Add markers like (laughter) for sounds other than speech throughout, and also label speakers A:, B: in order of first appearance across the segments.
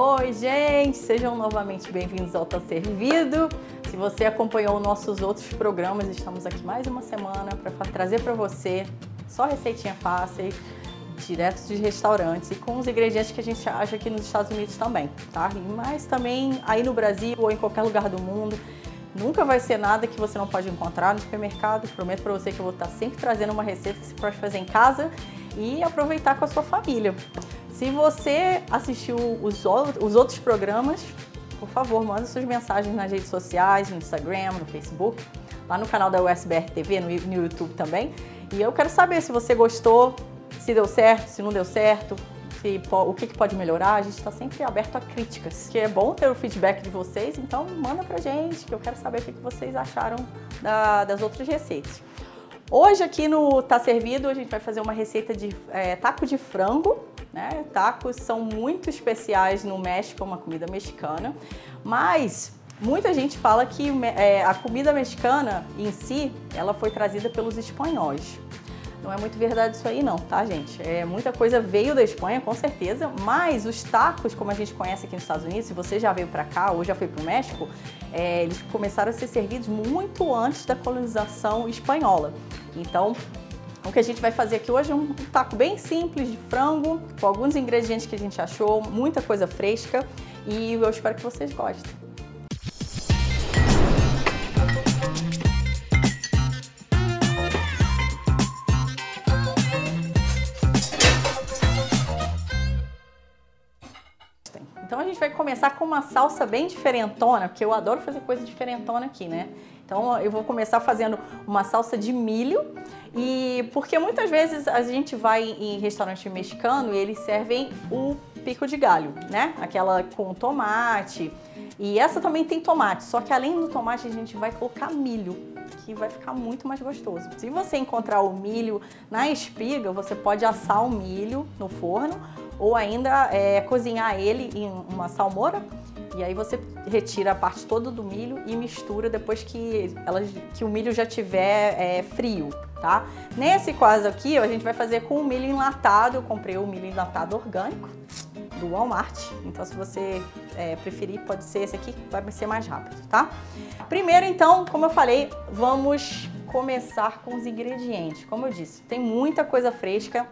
A: Oi, gente! Sejam novamente bem-vindos ao Tá Servido. Se você acompanhou nossos outros programas, estamos aqui mais uma semana para trazer para você só receitinha fácil, direto de restaurantes e com os ingredientes que a gente acha aqui nos Estados Unidos também, tá? Mas também aí no Brasil ou em qualquer lugar do mundo. Nunca vai ser nada que você não pode encontrar no supermercado. Prometo para você que eu vou estar sempre trazendo uma receita que você pode fazer em casa e aproveitar com a sua família. Se você assistiu os, os outros programas, por favor, manda suas mensagens nas redes sociais, no Instagram, no Facebook, lá no canal da USBR TV, no, YouTube também. E eu quero saber se você gostou, se deu certo, se não deu certo, se, o que, que pode melhorar. A gente está sempre aberto a críticas, que é bom ter o feedback de vocês, então manda pra gente, que eu quero saber o que, que vocês acharam da, das outras receitas. Hoje aqui no Tá Servido a gente vai fazer uma receita de é, taco de frango né? Tacos são muito especiais no México, é uma comida mexicana, mas muita gente fala que é, a comida mexicana em si, ela foi trazida pelos espanhóis. Não é muito verdade isso aí não, tá gente? É, muita coisa veio da Espanha, com certeza, mas os tacos, como a gente conhece aqui nos Estados Unidos, se você já veio para cá ou já foi para o México, é, eles começaram a ser servidos muito antes da colonização espanhola. Então, o que a gente vai fazer aqui hoje é um taco bem simples de frango, com alguns ingredientes que a gente achou, muita coisa fresca e eu espero que vocês gostem. Então a gente vai começar com uma salsa bem diferentona, porque eu adoro fazer coisa diferentona aqui, né? Então eu vou começar fazendo uma salsa de milho e porque muitas vezes a gente vai em restaurante mexicano e eles servem o pico de galho, né? Aquela com tomate. E essa também tem tomate, só que além do tomate a gente vai colocar milho, que vai ficar muito mais gostoso. Se você encontrar o milho na espiga, você pode assar o milho no forno ou ainda é, cozinhar ele em uma salmoura e aí você retira a parte toda do milho e mistura depois que, ela, que o milho já tiver é, frio, tá? Nesse caso aqui, a gente vai fazer com o milho enlatado. Eu comprei o milho enlatado orgânico do Walmart. Então, se você é, preferir, pode ser esse aqui, vai ser mais rápido, tá? Primeiro, então, como eu falei, vamos começar com os ingredientes. Como eu disse, tem muita coisa fresca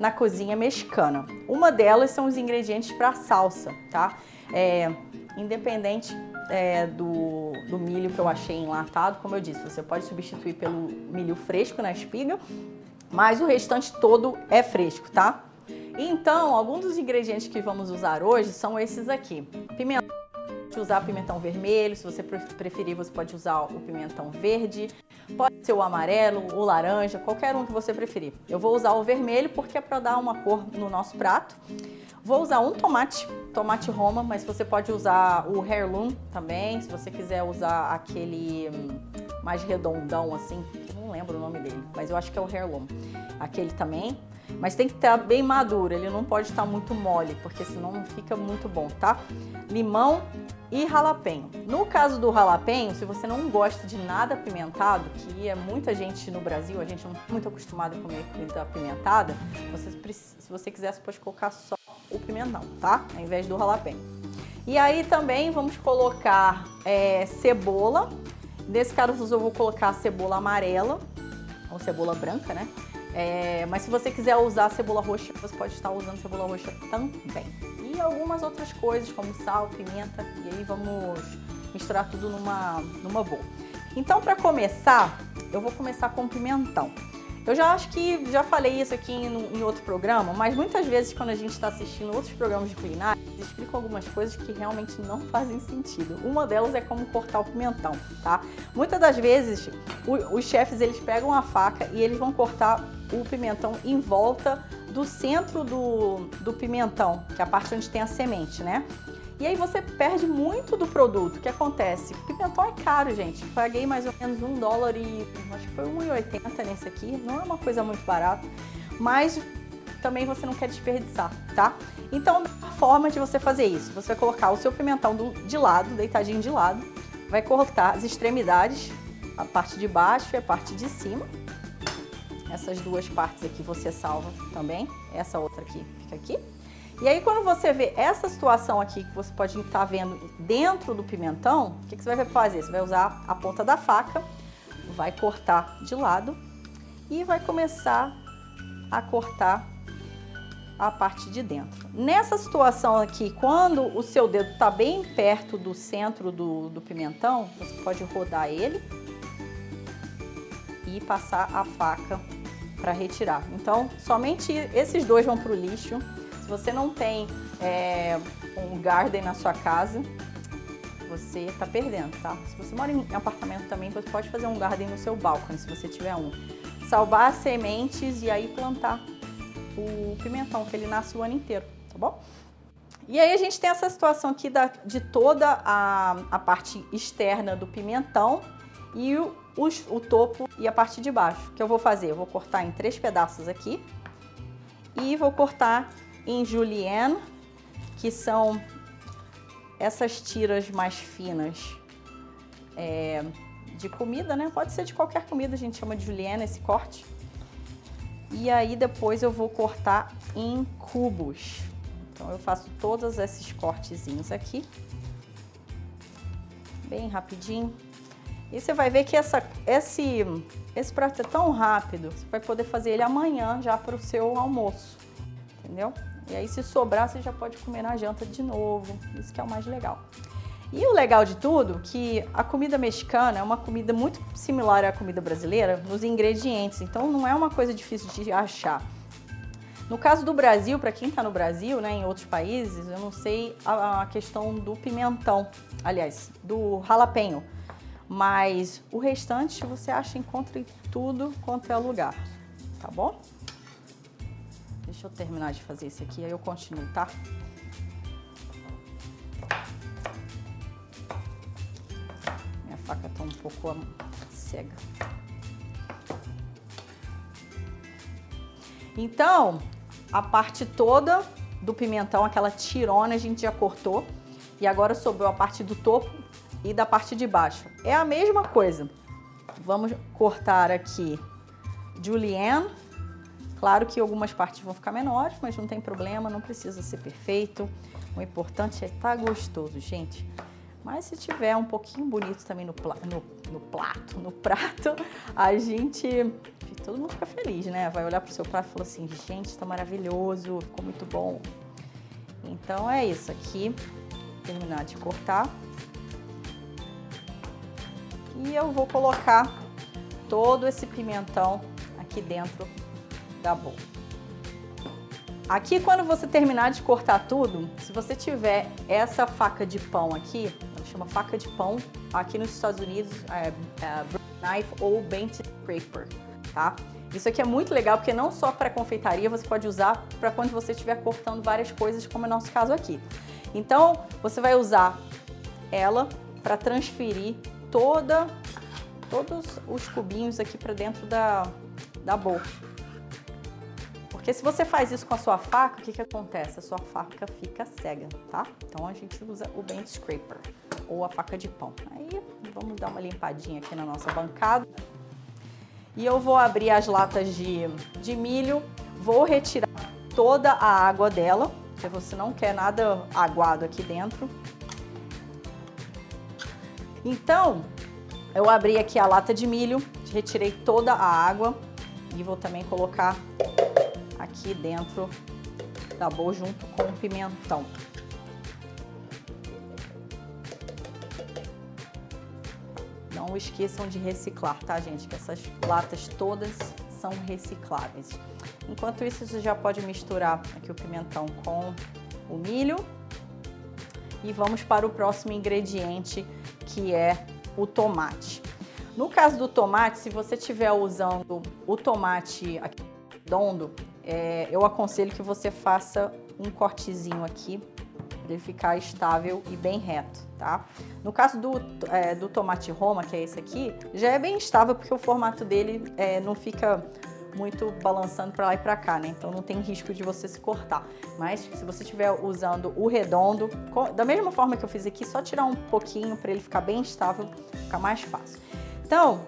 A: na cozinha mexicana. Uma delas são os ingredientes para salsa, tá? É, independente é, do, do milho que eu achei enlatado, como eu disse, você pode substituir pelo milho fresco na espiga, mas o restante todo é fresco, tá? Então, alguns dos ingredientes que vamos usar hoje são esses aqui. Pimentão, usar pimentão vermelho, se você preferir, você pode usar o pimentão verde, pode ser o amarelo, o laranja, qualquer um que você preferir. Eu vou usar o vermelho porque é para dar uma cor no nosso prato. Vou usar um tomate, tomate roma, mas você pode usar o heirloom também, se você quiser usar aquele hum, mais redondão assim, não lembro o nome dele, mas eu acho que é o heirloom. Aquele também, mas tem que estar bem maduro, ele não pode estar muito mole, porque senão não fica muito bom, tá? Limão e ralapenho. No caso do ralapenho, se você não gosta de nada apimentado, que é muita gente no Brasil, a gente não é muito acostumado a comer comida apimentada, você, se você quiser, você pode colocar só o pimentão, tá? Ao invés do ralapenho. E aí também vamos colocar é, cebola. Nesse caso eu vou colocar cebola amarela, ou cebola branca, né? É, mas se você quiser usar cebola roxa, você pode estar usando cebola roxa também. E algumas outras coisas, como sal, pimenta, e aí vamos misturar tudo numa, numa boa. Então, para começar, eu vou começar com pimentão. Eu já acho que já falei isso aqui em, em outro programa, mas muitas vezes quando a gente está assistindo outros programas de culinária, eles explicam algumas coisas que realmente não fazem sentido. Uma delas é como cortar o pimentão, tá? Muitas das vezes o, os chefes eles pegam a faca e eles vão cortar o pimentão em volta do centro do, do pimentão, que é a parte onde tem a semente, né? E aí você perde muito do produto. O que acontece? O pimentão é caro, gente. Paguei mais ou menos um dólar e acho que foi 1,80 nesse aqui. Não é uma coisa muito barata, mas também você não quer desperdiçar, tá? Então, a forma de você fazer isso, você vai colocar o seu pimentão de lado, deitadinho de lado, vai cortar as extremidades, a parte de baixo e a parte de cima. Essas duas partes aqui você salva também. Essa outra aqui fica aqui. E aí quando você vê essa situação aqui que você pode estar vendo dentro do pimentão, o que, que você vai fazer? Você vai usar a ponta da faca, vai cortar de lado e vai começar a cortar a parte de dentro. Nessa situação aqui, quando o seu dedo está bem perto do centro do, do pimentão, você pode rodar ele e passar a faca para retirar. Então, somente esses dois vão para o lixo. Se você não tem é, um garden na sua casa, você está perdendo, tá? Se você mora em apartamento também, você pode fazer um garden no seu balcão, se você tiver um. Salvar as sementes e aí plantar o pimentão, que ele nasce o ano inteiro, tá bom? E aí a gente tem essa situação aqui da, de toda a, a parte externa do pimentão e o, o topo e a parte de baixo. O que eu vou fazer? Eu vou cortar em três pedaços aqui e vou cortar em julienne, que são essas tiras mais finas é, de comida, né? Pode ser de qualquer comida, a gente chama de julienne esse corte. E aí depois eu vou cortar em cubos. Então eu faço todos esses cortezinhos aqui. Bem rapidinho. E você vai ver que essa, esse, esse prato é tão rápido, você vai poder fazer ele amanhã já para o seu almoço, entendeu? E aí se sobrar, você já pode comer na janta de novo, isso que é o mais legal. E o legal de tudo que a comida mexicana é uma comida muito similar à comida brasileira nos ingredientes, então não é uma coisa difícil de achar. No caso do Brasil, para quem está no Brasil, né, em outros países, eu não sei a, a questão do pimentão, aliás, do jalapeño, mas o restante você acha encontra em tudo quanto é lugar, tá bom? Deixa eu terminar de fazer isso aqui, aí eu continuo, tá? faca tá um pouco cega. Então, a parte toda do pimentão, aquela tirona, a gente já cortou. E agora sobrou a parte do topo e da parte de baixo. É a mesma coisa. Vamos cortar aqui julienne. Claro que algumas partes vão ficar menores, mas não tem problema, não precisa ser perfeito. O importante é estar tá gostoso, gente. Mas se tiver um pouquinho bonito também no, no, no prato, no prato, (laughs) a gente. Todo mundo fica feliz, né? Vai olhar pro seu prato e falar assim: gente, está maravilhoso, ficou muito bom. Então é isso aqui. Terminar de cortar. E eu vou colocar todo esse pimentão aqui dentro da boca. Aqui, quando você terminar de cortar tudo, se você tiver essa faca de pão aqui, chama faca de pão. Aqui nos Estados Unidos é, é knife ou bent scraper, tá? Isso aqui é muito legal porque não só para confeitaria, você pode usar para quando você estiver cortando várias coisas, como é o nosso caso aqui. Então, você vai usar ela para transferir toda, todos os cubinhos aqui para dentro da, da boca. Porque se você faz isso com a sua faca, o que, que acontece? A sua faca fica cega, tá? Então a gente usa o bent scraper ou a faca de pão. Aí vamos dar uma limpadinha aqui na nossa bancada. E eu vou abrir as latas de, de milho, vou retirar toda a água dela, porque você não quer nada aguado aqui dentro. Então, eu abri aqui a lata de milho, retirei toda a água e vou também colocar aqui dentro da boa junto com o pimentão. Não esqueçam de reciclar, tá, gente? Que essas latas todas são recicláveis. Enquanto isso, você já pode misturar aqui o pimentão com o milho. E vamos para o próximo ingrediente, que é o tomate. No caso do tomate, se você estiver usando o tomate redondo, é, eu aconselho que você faça um cortezinho aqui para ele ficar estável e bem reto, tá? No caso do, é, do tomate roma, que é esse aqui, já é bem estável porque o formato dele é, não fica muito balançando para lá e para cá, né? Então não tem risco de você se cortar. Mas se você estiver usando o redondo, da mesma forma que eu fiz aqui, só tirar um pouquinho para ele ficar bem estável, ficar mais fácil. Então,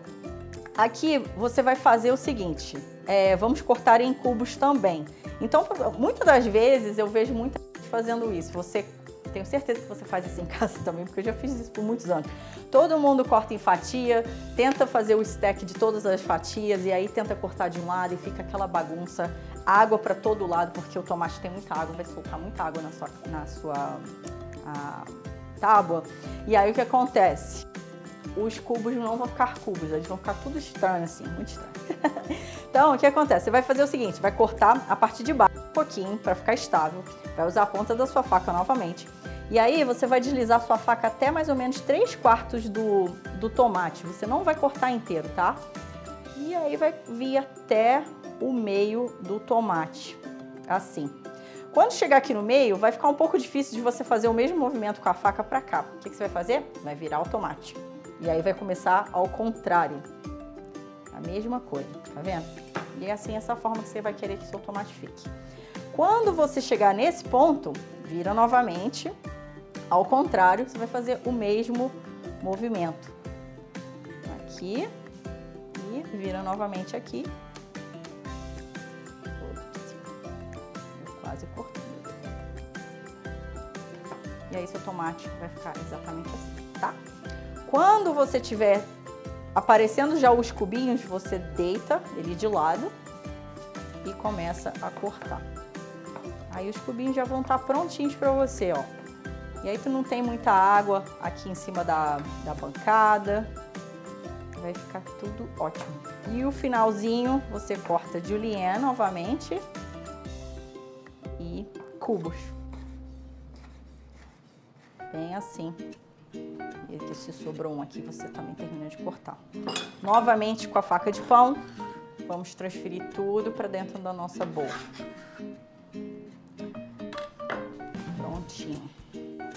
A: aqui você vai fazer o seguinte, é, vamos cortar em cubos também. Então, muitas das vezes eu vejo muita gente fazendo isso. Você tenho certeza que você faz isso em (laughs) casa também, porque eu já fiz isso por muitos anos. Todo mundo corta em fatia, tenta fazer o stack de todas as fatias e aí tenta cortar de um lado e fica aquela bagunça, água para todo lado, porque o tomate tem muita água, vai soltar muita água na sua, na sua a, tábua. E aí o que acontece? Os cubos não vão ficar cubos, eles vão ficar tudo estranho assim, muito estranho. (laughs) então, o que acontece? Você vai fazer o seguinte, vai cortar a parte de baixo um pouquinho para ficar estável, vai usar a ponta da sua faca novamente. E aí você vai deslizar sua faca até mais ou menos 3 quartos do, do tomate. Você não vai cortar inteiro, tá? E aí vai vir até o meio do tomate, assim. Quando chegar aqui no meio, vai ficar um pouco difícil de você fazer o mesmo movimento com a faca para cá. O que, que você vai fazer? Vai virar o tomate. E aí vai começar ao contrário. A mesma coisa, tá vendo? E é assim, essa forma que você vai querer que seu tomate fique. Quando você chegar nesse ponto, vira novamente. Ao contrário, você vai fazer o mesmo movimento. Aqui e vira novamente aqui quase cortando. E aí seu tomate vai ficar exatamente assim, tá? Quando você tiver aparecendo já os cubinhos, você deita ele de lado e começa a cortar. Aí os cubinhos já vão estar prontinhos para você, ó. E aí tu não tem muita água aqui em cima da, da bancada. Vai ficar tudo ótimo. E o finalzinho você corta julienne novamente cubos. Bem assim. E aqui se sobrou um aqui, você também termina de cortar. Novamente com a faca de pão, vamos transferir tudo para dentro da nossa boa. Prontinho.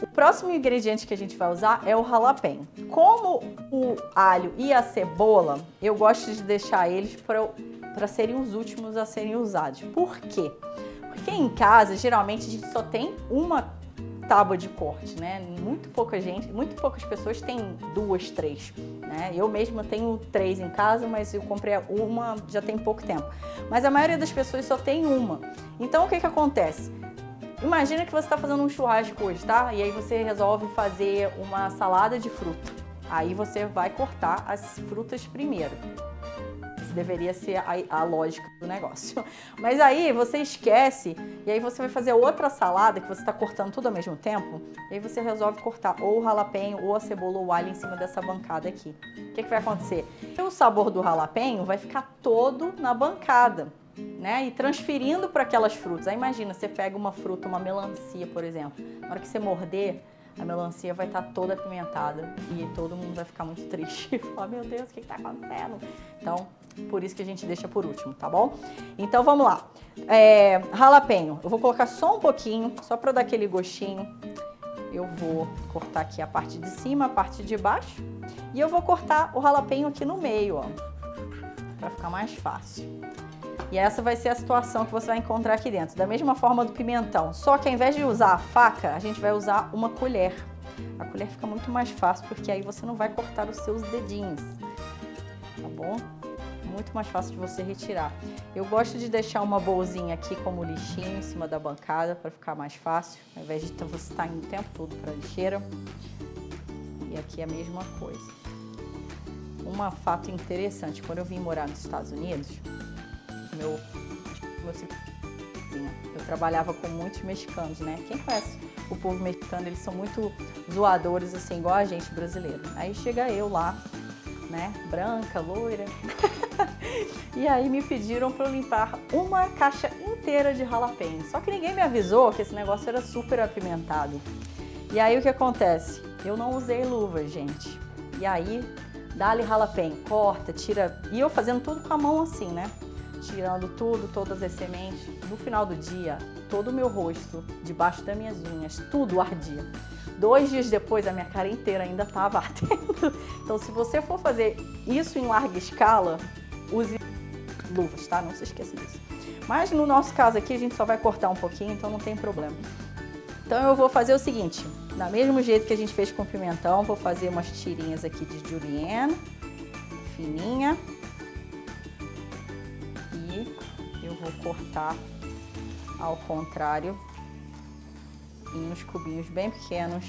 A: O próximo ingrediente que a gente vai usar é o jalapeno. Como o alho e a cebola, eu gosto de deixar eles para serem os últimos a serem usados. Por quê? Porque em casa, geralmente, a gente só tem uma tábua de corte, né? Muito pouca gente, muito poucas pessoas têm duas, três, né? Eu mesma tenho três em casa, mas eu comprei uma já tem pouco tempo. Mas a maioria das pessoas só tem uma. Então o que que acontece? Imagina que você está fazendo um churrasco hoje, tá? E aí você resolve fazer uma salada de fruta. Aí você vai cortar as frutas primeiro deveria ser a, a, lógica do negócio. (laughs) Mas aí você esquece e aí você vai fazer outra salada que você está cortando tudo ao mesmo tempo. E aí você resolve cortar ou o jalapeno ou a cebola ou o alho em cima dessa bancada aqui. O que, que vai acontecer? O sabor do jalapeno vai ficar todo na bancada. Né? E transferindo para aquelas frutas. Aí imagina, você pega uma fruta, uma melancia, por exemplo. Na hora que você morder, a melancia vai estar tá toda apimentada e todo mundo vai ficar muito (laughs) triste. Falar, meu Deus, o que está acontecendo? Então, por isso que a gente deixa por último, tá bom? Então vamos lá. É, eu vou colocar só um pouquinho, só para dar aquele gostinho. Eu vou cortar aqui a parte de cima, a parte de baixo. E eu vou cortar o jalapeno aqui no meio, ó. Pra ficar mais fácil. E essa vai ser a situação que você vai encontrar aqui dentro. Da mesma forma do pimentão. Só que ao invés de usar a faca, a gente vai usar uma colher. A colher fica muito mais fácil, porque aí você não vai cortar os seus dedinhos. Tá bom? Muito mais fácil de você retirar. Eu gosto de deixar uma bolsinha aqui como lixinho em cima da bancada para ficar mais fácil, ao invés de você estar indo o tempo todo para a lixeira. E aqui é a mesma coisa. Um fato interessante, quando eu vim morar nos Estados Unidos, meu, meu eu trabalhava com muitos mexicanos, né? Quem conhece o povo mexicano, eles são muito zoadores, assim, igual a gente brasileiro. Aí chega eu lá, né? Branca, loira. (laughs) (laughs) e aí me pediram para eu limpar uma caixa inteira de jalapeno. Só que ninguém me avisou que esse negócio era super apimentado. E aí o que acontece? Eu não usei luva, gente. E aí, dá-lhe jalapeno, corta, tira. E eu fazendo tudo com a mão assim, né? Tirando tudo, todas as sementes. No final do dia, todo o meu rosto, debaixo das minhas unhas, tudo ardia. Dois dias depois, a minha cara inteira ainda estava (laughs) ardendo. Então, se você for fazer isso em larga escala, use luvas, tá? Não se esqueça disso. Mas no nosso caso aqui, a gente só vai cortar um pouquinho, então não tem problema. Então eu vou fazer o seguinte, da mesmo jeito que a gente fez com o pimentão, vou fazer umas tirinhas aqui de julienne, fininha. E eu vou cortar ao contrário, em uns cubinhos bem pequenos,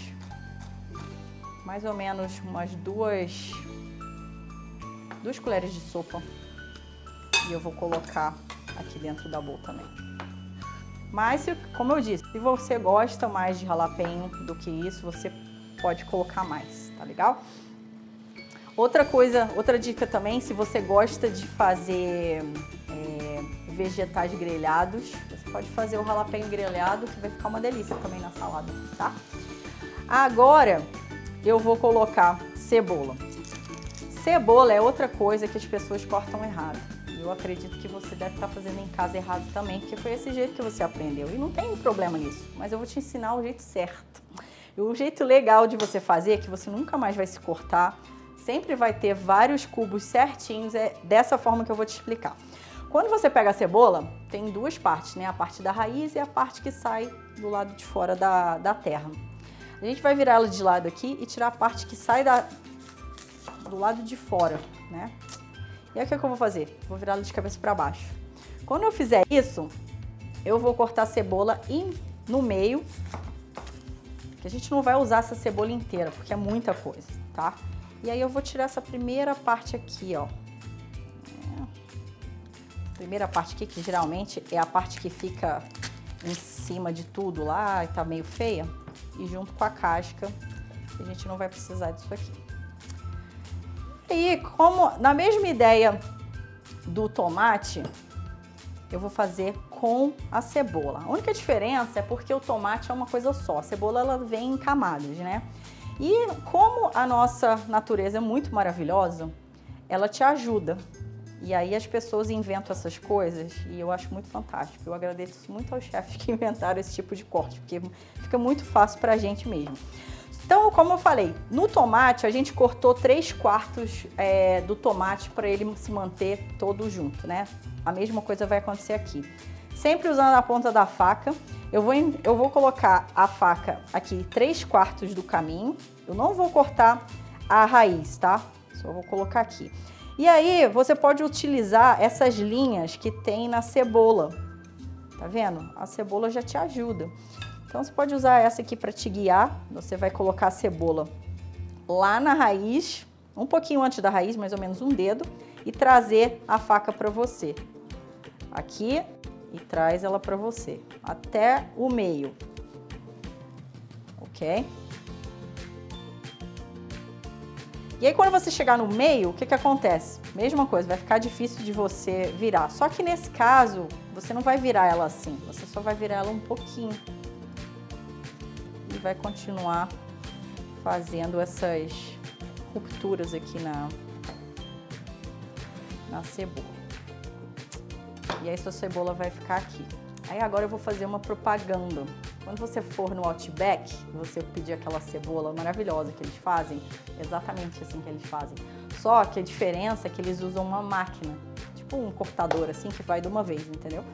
A: mais ou menos umas duas, duas colheres de sopa. E eu vou colocar aqui dentro da bowl também. Mas, como eu disse, se você gosta mais de jalapeño do que isso, você pode colocar mais, tá legal? Outra coisa, outra dica também, se você gosta de fazer é, vegetais grelhados, você pode fazer o jalapeño grelhado, que vai ficar uma delícia também na salada, tá? Agora, eu vou colocar cebola. Cebola é outra coisa que as pessoas cortam errado. Eu acredito que você deve estar fazendo em casa errado também, porque foi esse jeito que você aprendeu. E não tem problema nisso, mas eu vou te ensinar o jeito certo. E o jeito legal de você fazer, que você nunca mais vai se cortar, sempre vai ter vários cubos certinhos, é dessa forma que eu vou te explicar. Quando você pega a cebola, tem duas partes, né? A parte da raiz e a parte que sai do lado de fora da, da terra. A gente vai virar ela de lado aqui e tirar a parte que sai da, do lado de fora, né? E aí o que, é que eu vou fazer? Vou virar ela de cabeça para baixo. Quando eu fizer isso, eu vou cortar a cebola in, no meio, que a gente não vai usar essa cebola inteira, porque é muita coisa, tá? E aí eu vou tirar essa primeira parte aqui, ó. É. Primeira parte aqui, que geralmente é a parte que fica em cima de tudo lá e tá meio feia. E junto com a casca, a gente não vai precisar disso aqui. E como, na mesma ideia do tomate, eu vou fazer com a cebola. A única diferença é porque o tomate é uma coisa só, a cebola ela vem em camadas, né? E como a nossa natureza é muito maravilhosa, ela te ajuda. E aí as pessoas inventam essas coisas e eu acho muito fantástico. Eu agradeço muito aos chefes que inventaram esse tipo de corte, porque fica muito fácil pra gente mesmo. Então, como eu falei, no tomate a gente cortou 3 quartos é, do tomate para ele se manter todo junto, né? A mesma coisa vai acontecer aqui. Sempre usando a ponta da faca eu vou, eu vou colocar a faca aqui 3 quartos do caminho. Eu não vou cortar a raiz, tá? Só vou colocar aqui. E aí, você pode utilizar essas linhas que tem na cebola. Tá vendo? A cebola já te ajuda. Então, você pode usar essa aqui para te guiar. Você vai colocar a cebola lá na raiz, um pouquinho antes da raiz, mais ou menos um dedo, e trazer a faca para você. Aqui e traz ela para você até o meio, ok? E aí quando você chegar no meio, o que que acontece? Mesma coisa, vai ficar difícil de você virar. Só que nesse caso, você não vai virar ela assim, você só vai virar ela um pouquinho. E vai continuar fazendo essas rupturas aqui na, na cebola. E aí sua cebola vai ficar aqui. Aí agora eu vou fazer uma propaganda. Quando você for no Outback, você pedir aquela cebola maravilhosa que eles fazem, exatamente assim que eles fazem. Só que a diferença é que eles usam uma máquina, tipo um cortador assim que vai de uma vez, entendeu?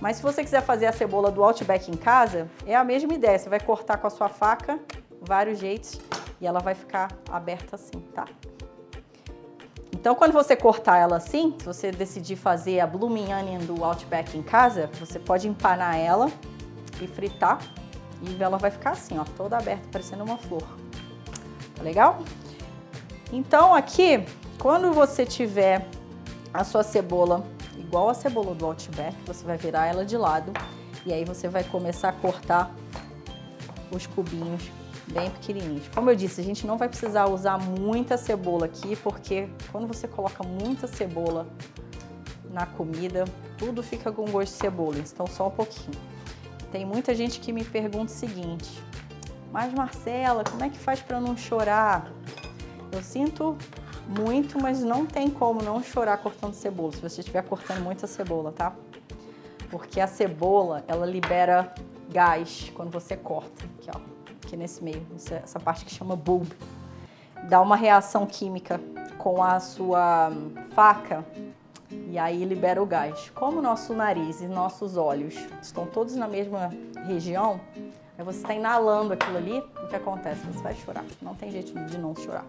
A: Mas se você quiser fazer a cebola do Outback em casa, é a mesma ideia. Você vai cortar com a sua faca, vários jeitos, e ela vai ficar aberta assim, tá? Então, quando você cortar ela assim, se você decidir fazer a blooming onion do Outback em casa, você pode empanar ela e fritar e ela vai ficar assim, ó, toda aberta, parecendo uma flor. Tá legal? Então, aqui, quando você tiver a sua cebola igual a cebola do Outback, você vai virar ela de lado e aí você vai começar a cortar os cubinhos bem pequenininhos. Como eu disse, a gente não vai precisar usar muita cebola aqui, porque quando você coloca muita cebola na comida, tudo fica com gosto de cebola, então só um pouquinho. Tem muita gente que me pergunta o seguinte, mas Marcela, como é que faz para não chorar? Eu sinto muito, mas não tem como não chorar cortando cebola, se você estiver cortando muita cebola, tá? Porque a cebola, ela libera gás quando você corta, aqui ó aqui nesse meio, essa parte que chama bulb, dá uma reação química com a sua faca e aí libera o gás. Como nosso nariz e nossos olhos estão todos na mesma região, aí você está inalando aquilo ali, que acontece? Você vai chorar, não tem jeito de não chorar.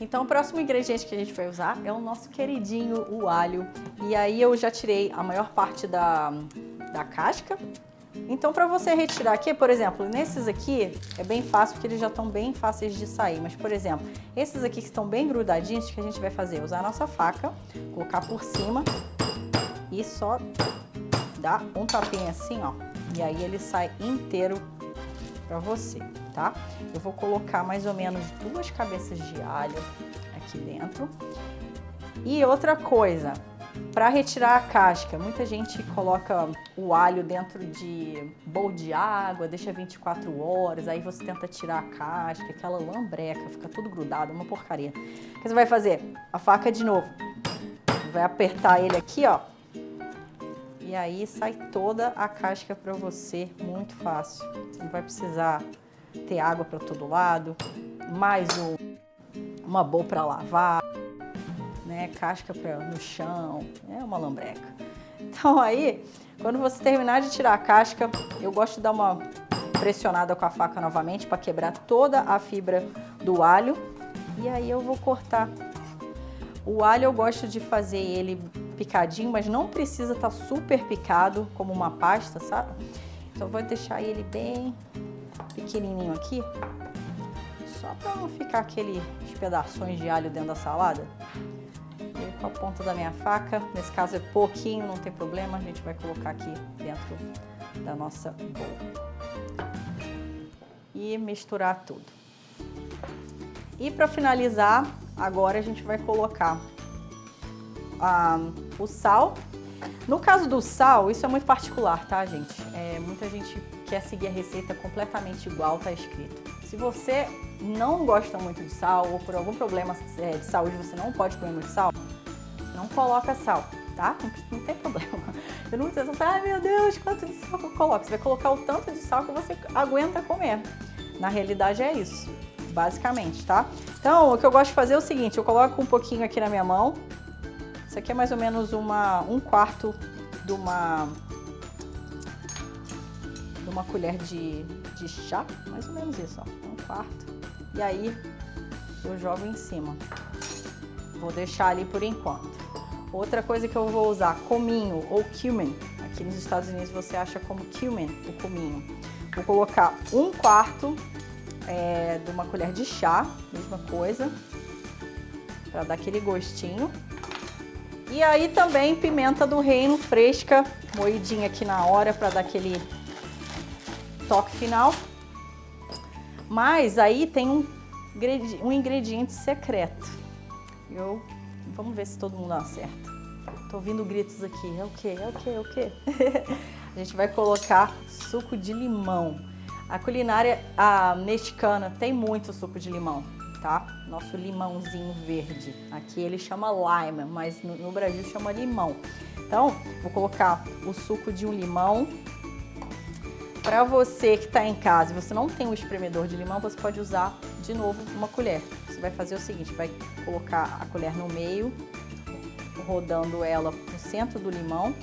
A: Então o próximo ingrediente que a gente vai usar é o nosso queridinho, o alho. E aí eu já tirei a maior parte da, da casca, Então, para você retirar aqui, por exemplo, nesses aqui é bem fácil porque eles já estão bem fáceis de sair. Mas, por exemplo, esses aqui que estão bem grudadinhos, o que a gente vai fazer? Usar a nossa faca, colocar por cima e só dar um tapinha assim, ó. E aí ele sai inteiro para você, tá? Eu vou colocar mais ou menos duas cabeças de alho aqui dentro. E outra coisa, para retirar a casca, muita gente coloca o alho dentro de bowl de água, deixa 24 horas, aí você tenta tirar a casca, aquela lambreca, fica tudo grudado, uma porcaria. O que você vai fazer? A faca de novo. Vai apertar ele aqui, ó. E aí sai toda a casca para você, muito fácil. Você não vai precisar ter água para todo lado, mais um, uma bowl para lavar né? Casca pra, no chão, é uma lambreca. Então aí, quando você terminar de tirar a casca, eu gosto de dar uma pressionada com a faca novamente para quebrar toda a fibra do alho. E aí eu vou cortar. O alho eu gosto de fazer ele picadinho, mas não precisa estar tá super picado como uma pasta, sabe? Então vou deixar ele bem pequenininho aqui, só para não ficar aqueles pedaços de alho dentro da salada com a ponta da minha faca. Nesse caso é pouquinho, não tem problema. A gente vai colocar aqui dentro da nossa bowl. E misturar tudo. E para finalizar, agora a gente vai colocar ah, o sal. No caso do sal, isso é muito particular, tá, gente? É, muita gente quer seguir a receita completamente igual tá escrito. Se você não gosta muito de sal ou por algum problema é, de saúde você não pode comer muito sal, não coloca sal, tá? Não, não tem problema. Eu não sei, você ai meu Deus, quanto de sal que eu coloco? Você vai colocar o tanto de sal que você aguenta comer. Na realidade é isso, basicamente, tá? Então, o que eu gosto de fazer é o seguinte, eu coloco um pouquinho aqui na minha mão. Isso aqui é mais ou menos uma, um quarto de uma, de uma colher de, de chá, mais ou menos isso, ó, um quarto. E aí eu jogo em cima. Vou deixar ali por enquanto. Outra coisa que eu vou usar, cominho ou cumin. Aqui nos Estados Unidos você acha como cumin, o cominho. Vou colocar um quarto é, de uma colher de chá, mesma coisa, para dar aquele gostinho. E aí também pimenta do reino fresca, moidinha aqui na hora para dar aquele toque final. Mas aí tem um, um ingrediente secreto. Eu Vamos ver se todo mundo acerta. Tô ouvindo gritos aqui. É o quê? É o quê? É o quê? (laughs) a gente vai colocar suco de limão. A culinária a mexicana tem muito suco de limão, tá? Nosso limãozinho verde. Aqui ele chama lime, mas no, no Brasil chama limão. Então, vou colocar o suco de um limão. Para você que está em casa e você não tem um espremedor de limão, você pode usar de novo uma colher vai fazer o seguinte, vai colocar a colher no meio, rodando ela no centro do limão,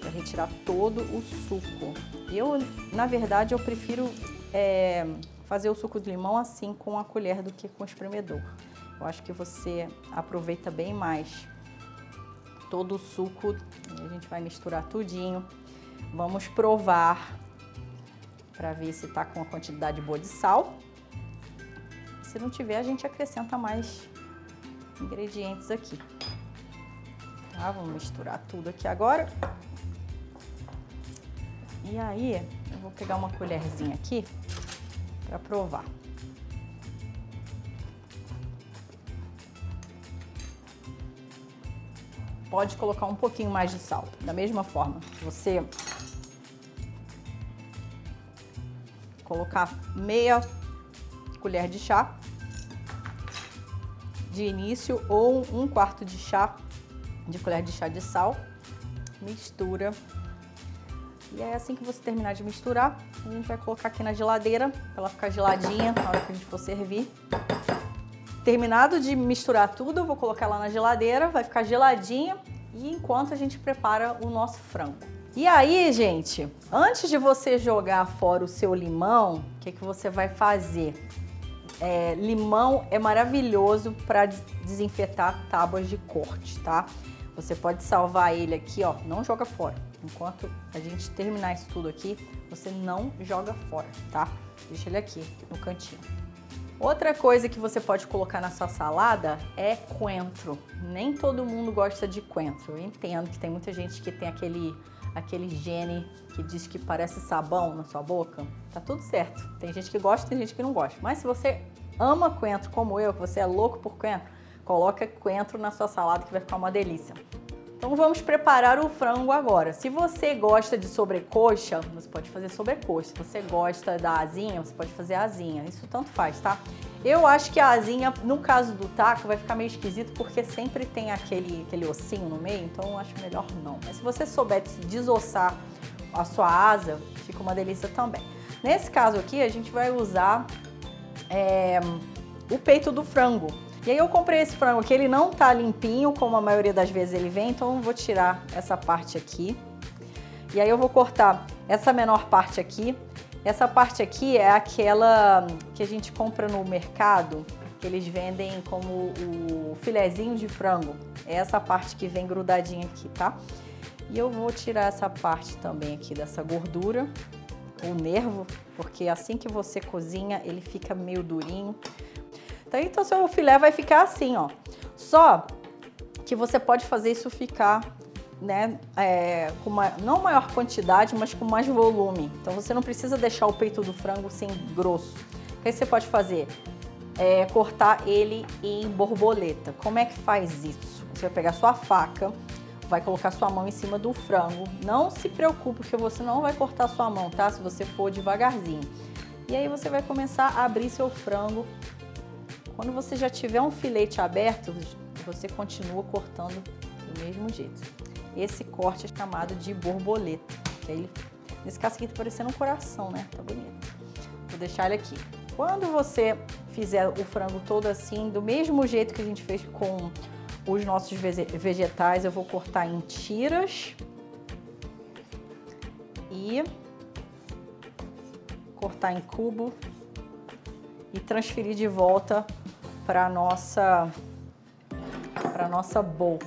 A: para retirar todo o suco. Eu, na verdade, eu prefiro é, fazer o suco de limão assim com a colher do que com o espremedor. Eu acho que você aproveita bem mais todo o suco. A gente vai misturar tudinho. Vamos provar para ver se está com a quantidade boa de sal. Se não tiver, a gente acrescenta mais ingredientes aqui. Tá? Vamos misturar tudo aqui agora. E aí, eu vou pegar uma colherzinha aqui para provar. Pode colocar um pouquinho mais de sal, da mesma forma. Você colocar meia colher de chá de início ou um quarto de chá, de colher de chá de sal. Mistura. E é assim que você terminar de misturar, a gente vai colocar aqui na geladeira para ela ficar geladinha na hora que a gente for servir. Terminado de misturar tudo, eu vou colocar lá na geladeira, vai ficar geladinha e enquanto a gente prepara o nosso frango. E aí, gente, antes de você jogar fora o seu limão, o que, que você vai fazer? É, limão é maravilhoso para desinfetar tábuas de corte, tá? Você pode salvar ele aqui, ó, não joga fora. Enquanto a gente terminar isso tudo aqui, você não joga fora, tá? Deixa ele aqui no cantinho. Outra coisa que você pode colocar na sua salada é coentro. Nem todo mundo gosta de coentro. Eu entendo que tem muita gente que tem aquele aquele gene que diz que parece sabão na sua boca. Tá tudo certo. Tem gente que gosta, tem gente que não gosta. Mas se você ama coentro como eu, que você é louco por coentro, coloca coentro na sua salada que vai ficar uma delícia. Então vamos preparar o frango agora. Se você gosta de sobrecoxa, você pode fazer sobrecoxa. Se você gosta da asinha, você pode fazer asinha. Isso tanto faz, tá? Eu acho que a asinha, no caso do taco, vai ficar meio esquisito porque sempre tem aquele, aquele ossinho no meio, então eu acho melhor não. Mas se você souber desossar a sua asa, fica uma delícia também. Nesse caso aqui, a gente vai usar é, o peito do frango. E aí eu comprei esse frango aqui, ele não tá limpinho, como a maioria das vezes ele vem, então eu vou tirar essa parte aqui. E aí eu vou cortar essa menor parte aqui. Essa parte aqui é aquela que a gente compra no mercado, que eles vendem como o filezinho de frango. É essa parte que vem grudadinha aqui, tá? E eu vou tirar essa parte também aqui dessa gordura, o nervo, porque assim que você cozinha, ele fica meio durinho. Então, então seu filé vai ficar assim, ó. Só que você pode fazer isso ficar, né, é, com uma, não maior quantidade, mas com mais volume. Então você não precisa deixar o peito do frango sem grosso. O que você pode fazer? É, cortar ele em borboleta. Como é que faz isso? Você vai pegar sua faca, vai colocar sua mão em cima do frango. Não se preocupe que você não vai cortar sua mão, tá? Se você for devagarzinho. E aí você vai começar a abrir seu frango quando você já tiver um filete aberto, você continua cortando do mesmo jeito. Esse corte é chamado de borboleta. Aí, nesse caso aqui tá parecendo um coração, né? Tá bonito. Vou deixar ele aqui. Quando você fizer o frango todo assim, do mesmo jeito que a gente fez com os nossos vegetais, eu vou cortar em tiras e cortar em cubo e transferir de volta para nossa para nossa bowl.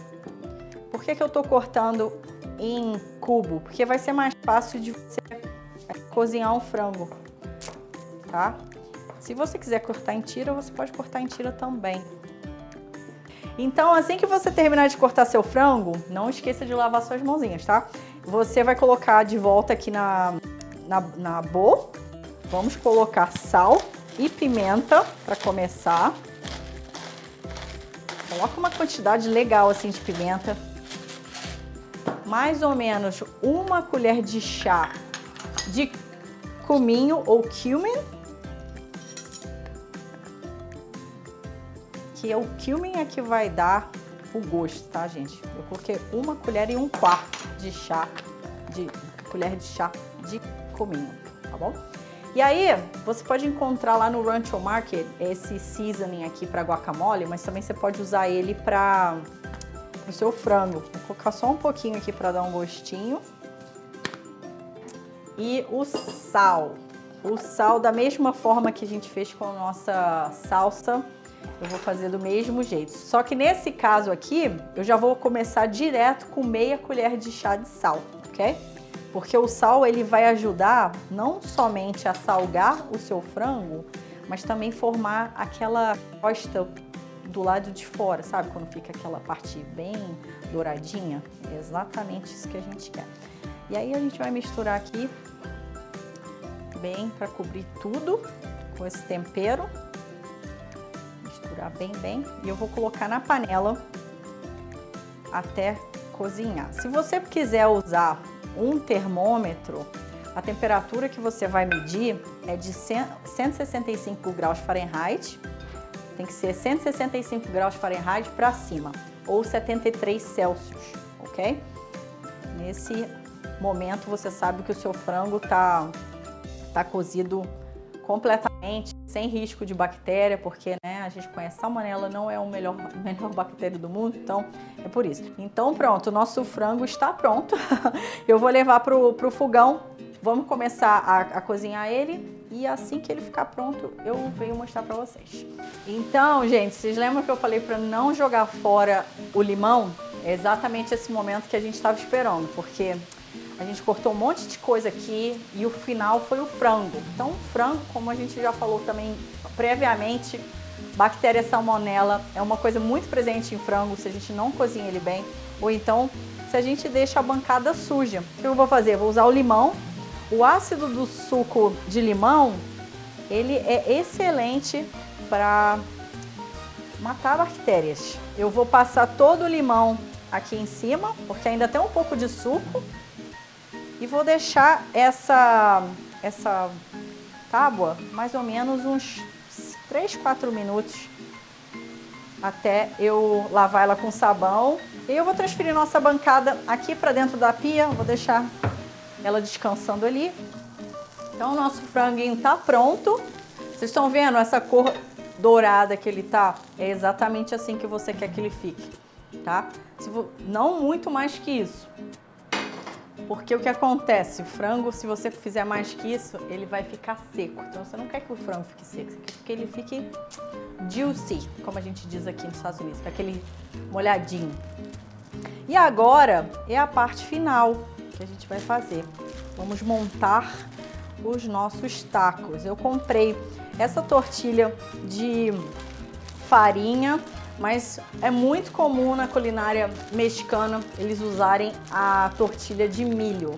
A: Por que, que eu estou cortando em cubo? Porque vai ser mais fácil de você cozinhar um frango, tá? Se você quiser cortar em tira, você pode cortar em tira também. Então, assim que você terminar de cortar seu frango, não esqueça de lavar suas mãozinhas, tá? Você vai colocar de volta aqui na, na, na bowl. Vamos colocar sal e pimenta para começar. Coloca uma quantidade legal assim de pimenta. Mais ou menos uma colher de chá de cominho ou cumin. Que é o cumin é que vai dar o gosto, tá, gente? Eu coloquei uma colher e um quarto de chá, de colher de chá de cominho, tá bom? E aí, você pode encontrar lá no Rancho Market esse seasoning aqui para guacamole, mas também você pode usar ele para o seu frango. Vou colocar só um pouquinho aqui para dar um gostinho. E o sal. O sal, da mesma forma que a gente fez com a nossa salsa, eu vou fazer do mesmo jeito. Só que nesse caso aqui, eu já vou começar direto com meia colher de chá de sal, ok? Porque o sal ele vai ajudar não somente a salgar o seu frango, mas também formar aquela costa do lado de fora, sabe? Quando fica aquela parte bem douradinha. É exatamente isso que a gente quer. E aí a gente vai misturar aqui bem para cobrir tudo com esse tempero. Misturar bem, bem. E eu vou colocar na panela até cozinhar. Se você quiser usar um termômetro, a temperatura que você vai medir é de 165 graus Fahrenheit, tem que ser 165 graus Fahrenheit para cima, ou 73 Celsius, ok? Nesse momento você sabe que o seu frango tá, tá cozido completamente, sem risco de bactéria, porque né, a gente conhece salmonela, não é o melhor, (laughs) melhor bactéria do mundo, então é por isso. Então pronto, o nosso frango está pronto. (laughs) Eu vou levar pro, pro fogão, vamos começar a, a cozinhar ele e assim que ele ficar pronto eu venho mostrar para vocês. Então, gente, vocês lembram que eu falei para não jogar fora o limão? É exatamente esse momento que a gente estava esperando, porque a gente cortou um monte de coisa aqui e o final foi o frango. Então, o frango, como a gente já falou também previamente, bactéria salmonella é uma coisa muito presente em frango se a gente não cozinha ele bem, ou então se a gente deixa a bancada suja. O que eu vou fazer? vou usar o limão. O ácido do suco de limão, ele é excelente para matar bactérias. Eu vou passar todo o limão aqui em cima, porque ainda tem um pouco de suco. E vou deixar essa, essa tábua mais ou menos uns 3, 4 minutos até eu lavar ela com sabão. E eu vou transferir nossa bancada aqui para dentro da pia, vou deixar ela descansando ali. Então o nosso franguinho tá pronto. Vocês estão vendo essa cor dourada que ele tá? É exatamente assim que você quer que ele fique, tá? Não muito mais que isso. Porque o que acontece? O frango, se você fizer mais que isso, ele vai ficar seco. Então você não quer que o frango fique seco, você quer que ele fique juicy, como a gente diz aqui nos Estados Unidos, com aquele molhadinho. E agora é a parte final que a gente vai fazer. Vamos montar os nossos tacos. Eu comprei essa tortilha de farinha, mas é muito comum na culinária mexicana eles usarem a tortilha de milho.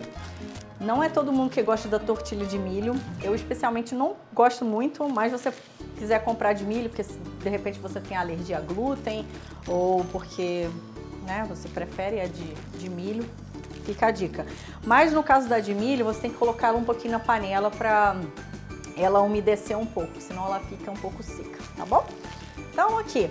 A: Não é todo mundo que gosta da tortilha de milho. Eu especialmente não gosto muito, mas você quiser comprar de milho, porque de repente você tem alergia a glúten ou porque né, você prefere a de, de milho, fica a dica. Mas no caso da de milho, você tem que colocar ela um pouquinho na panela para ela umedecer um pouco, senão ela fica um pouco seca, tá bom? Então aqui,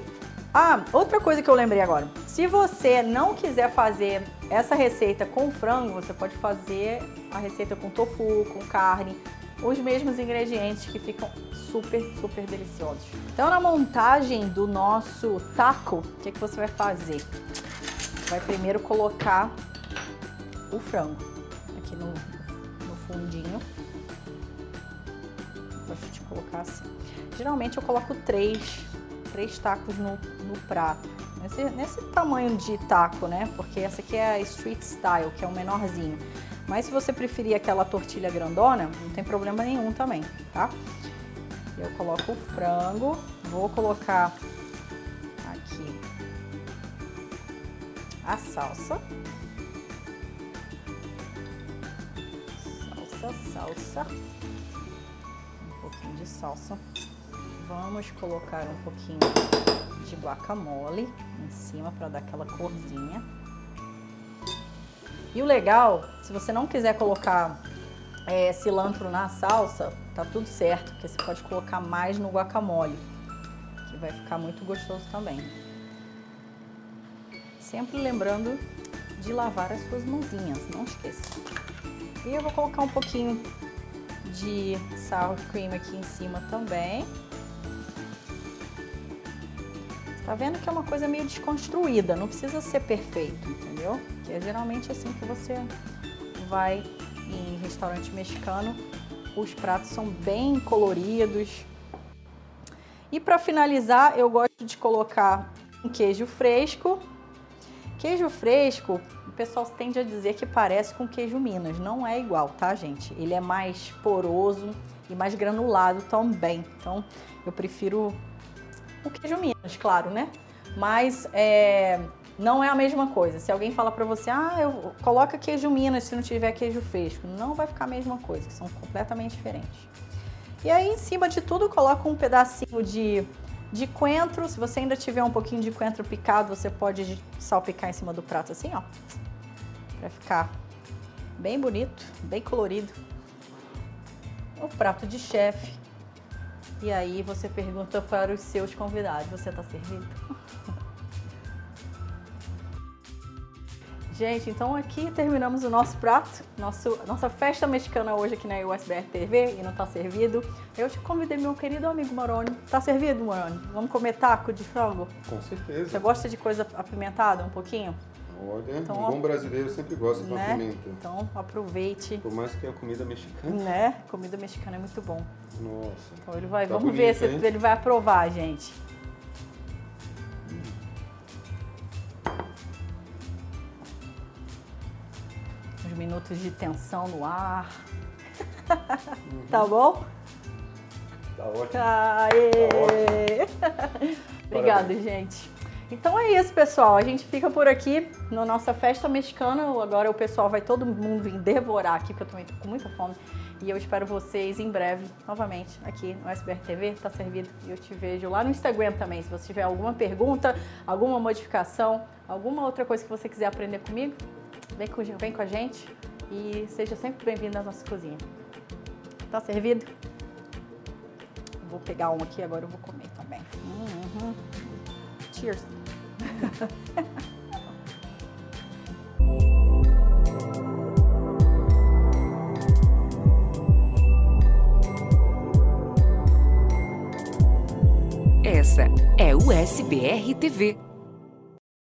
A: ah, outra coisa que eu lembrei agora. Se você não quiser fazer essa receita com frango, você pode fazer a receita com tofu, com carne, os mesmos ingredientes que ficam super, super deliciosos. Então, na montagem do nosso taco, o que, que você vai fazer? Vai primeiro colocar o frango aqui no, no fundinho. Gosto de colocar assim. Geralmente eu coloco três três tacos no, no prato. Nesse, nesse tamanho de taco, né? Porque essa aqui é a street style, que é o menorzinho. Mas se você preferir aquela tortilha grandona, não tem problema nenhum também, tá? Eu coloco o frango, vou colocar aqui a salsa. Salsa, salsa. Um pouquinho de salsa. Vamos colocar um pouquinho de guacamole em cima para dar aquela corzinha. E o legal, se você não quiser colocar é, cilantro na salsa, tá tudo certo, porque você pode colocar mais no guacamole, que vai ficar muito gostoso também. Sempre lembrando de lavar as suas mãozinhas, não esqueça. E eu vou colocar um pouquinho de sour cream aqui em cima também. Tá vendo que é uma coisa meio desconstruída, não precisa ser perfeito, entendeu? Que é geralmente assim que você vai em restaurante mexicano, os pratos são bem coloridos. E para finalizar, eu gosto de colocar um queijo fresco. Queijo fresco, o pessoal tende a dizer que parece com queijo Minas, não é igual, tá, gente? Ele é mais poroso e mais granulado também. Então, eu prefiro o queijo Minas, claro, né? Mas é, não é a mesma coisa. Se alguém fala para você, ah, eu coloca queijo Minas se não tiver queijo fresco, não vai ficar a mesma coisa, são completamente diferentes. E aí, em cima de tudo, coloca um pedacinho de, de coentro. Se você ainda tiver um pouquinho de coentro picado, você pode salpicar em cima do prato assim, ó. Pra ficar bem bonito, bem colorido. O prato de chefe e aí você pergunta para os seus convidados: você está servido? (laughs) Gente, então aqui terminamos o nosso prato, nosso, nossa festa mexicana hoje aqui na USBR TV e não está servido. Eu te convidei meu querido amigo Moroni. Tá servido, Moroni? Vamos comer taco de frango?
B: Com certeza.
A: Você gosta de coisa apimentada um pouquinho?
B: Olha, então, um bom brasileiro sempre gosta né? de uma
A: né?
B: pimenta.
A: Então aproveite.
B: Por mais que tenha comida mexicana.
A: Né? Comida mexicana é muito bom.
B: Nossa.
A: Então ele vai,
B: tá
A: vamos
B: bonito,
A: ver se ele vai aprovar, gente. Uns minutos de tensão no ar. Uhum. (laughs) tá bom?
B: Tá ótimo.
A: Aê! Tá ótimo. (laughs) Obrigado, gente. Então é isso, pessoal. A gente fica por aqui na nossa festa mexicana. Agora o pessoal vai todo mundo vir devorar aqui, porque eu também tô com muita fome. E eu espero vocês em breve, novamente, aqui no SBR TV. Tá servido. E eu te vejo lá no Instagram também. Se você tiver alguma pergunta, alguma modificação, alguma outra coisa que você quiser aprender comigo, vem com, vem com a gente e seja sempre bem-vindo à nossa cozinha. Tá servido? Vou pegar um aqui, agora eu vou comer também. Uhum. Cheers!
C: Essa é o SBR TV.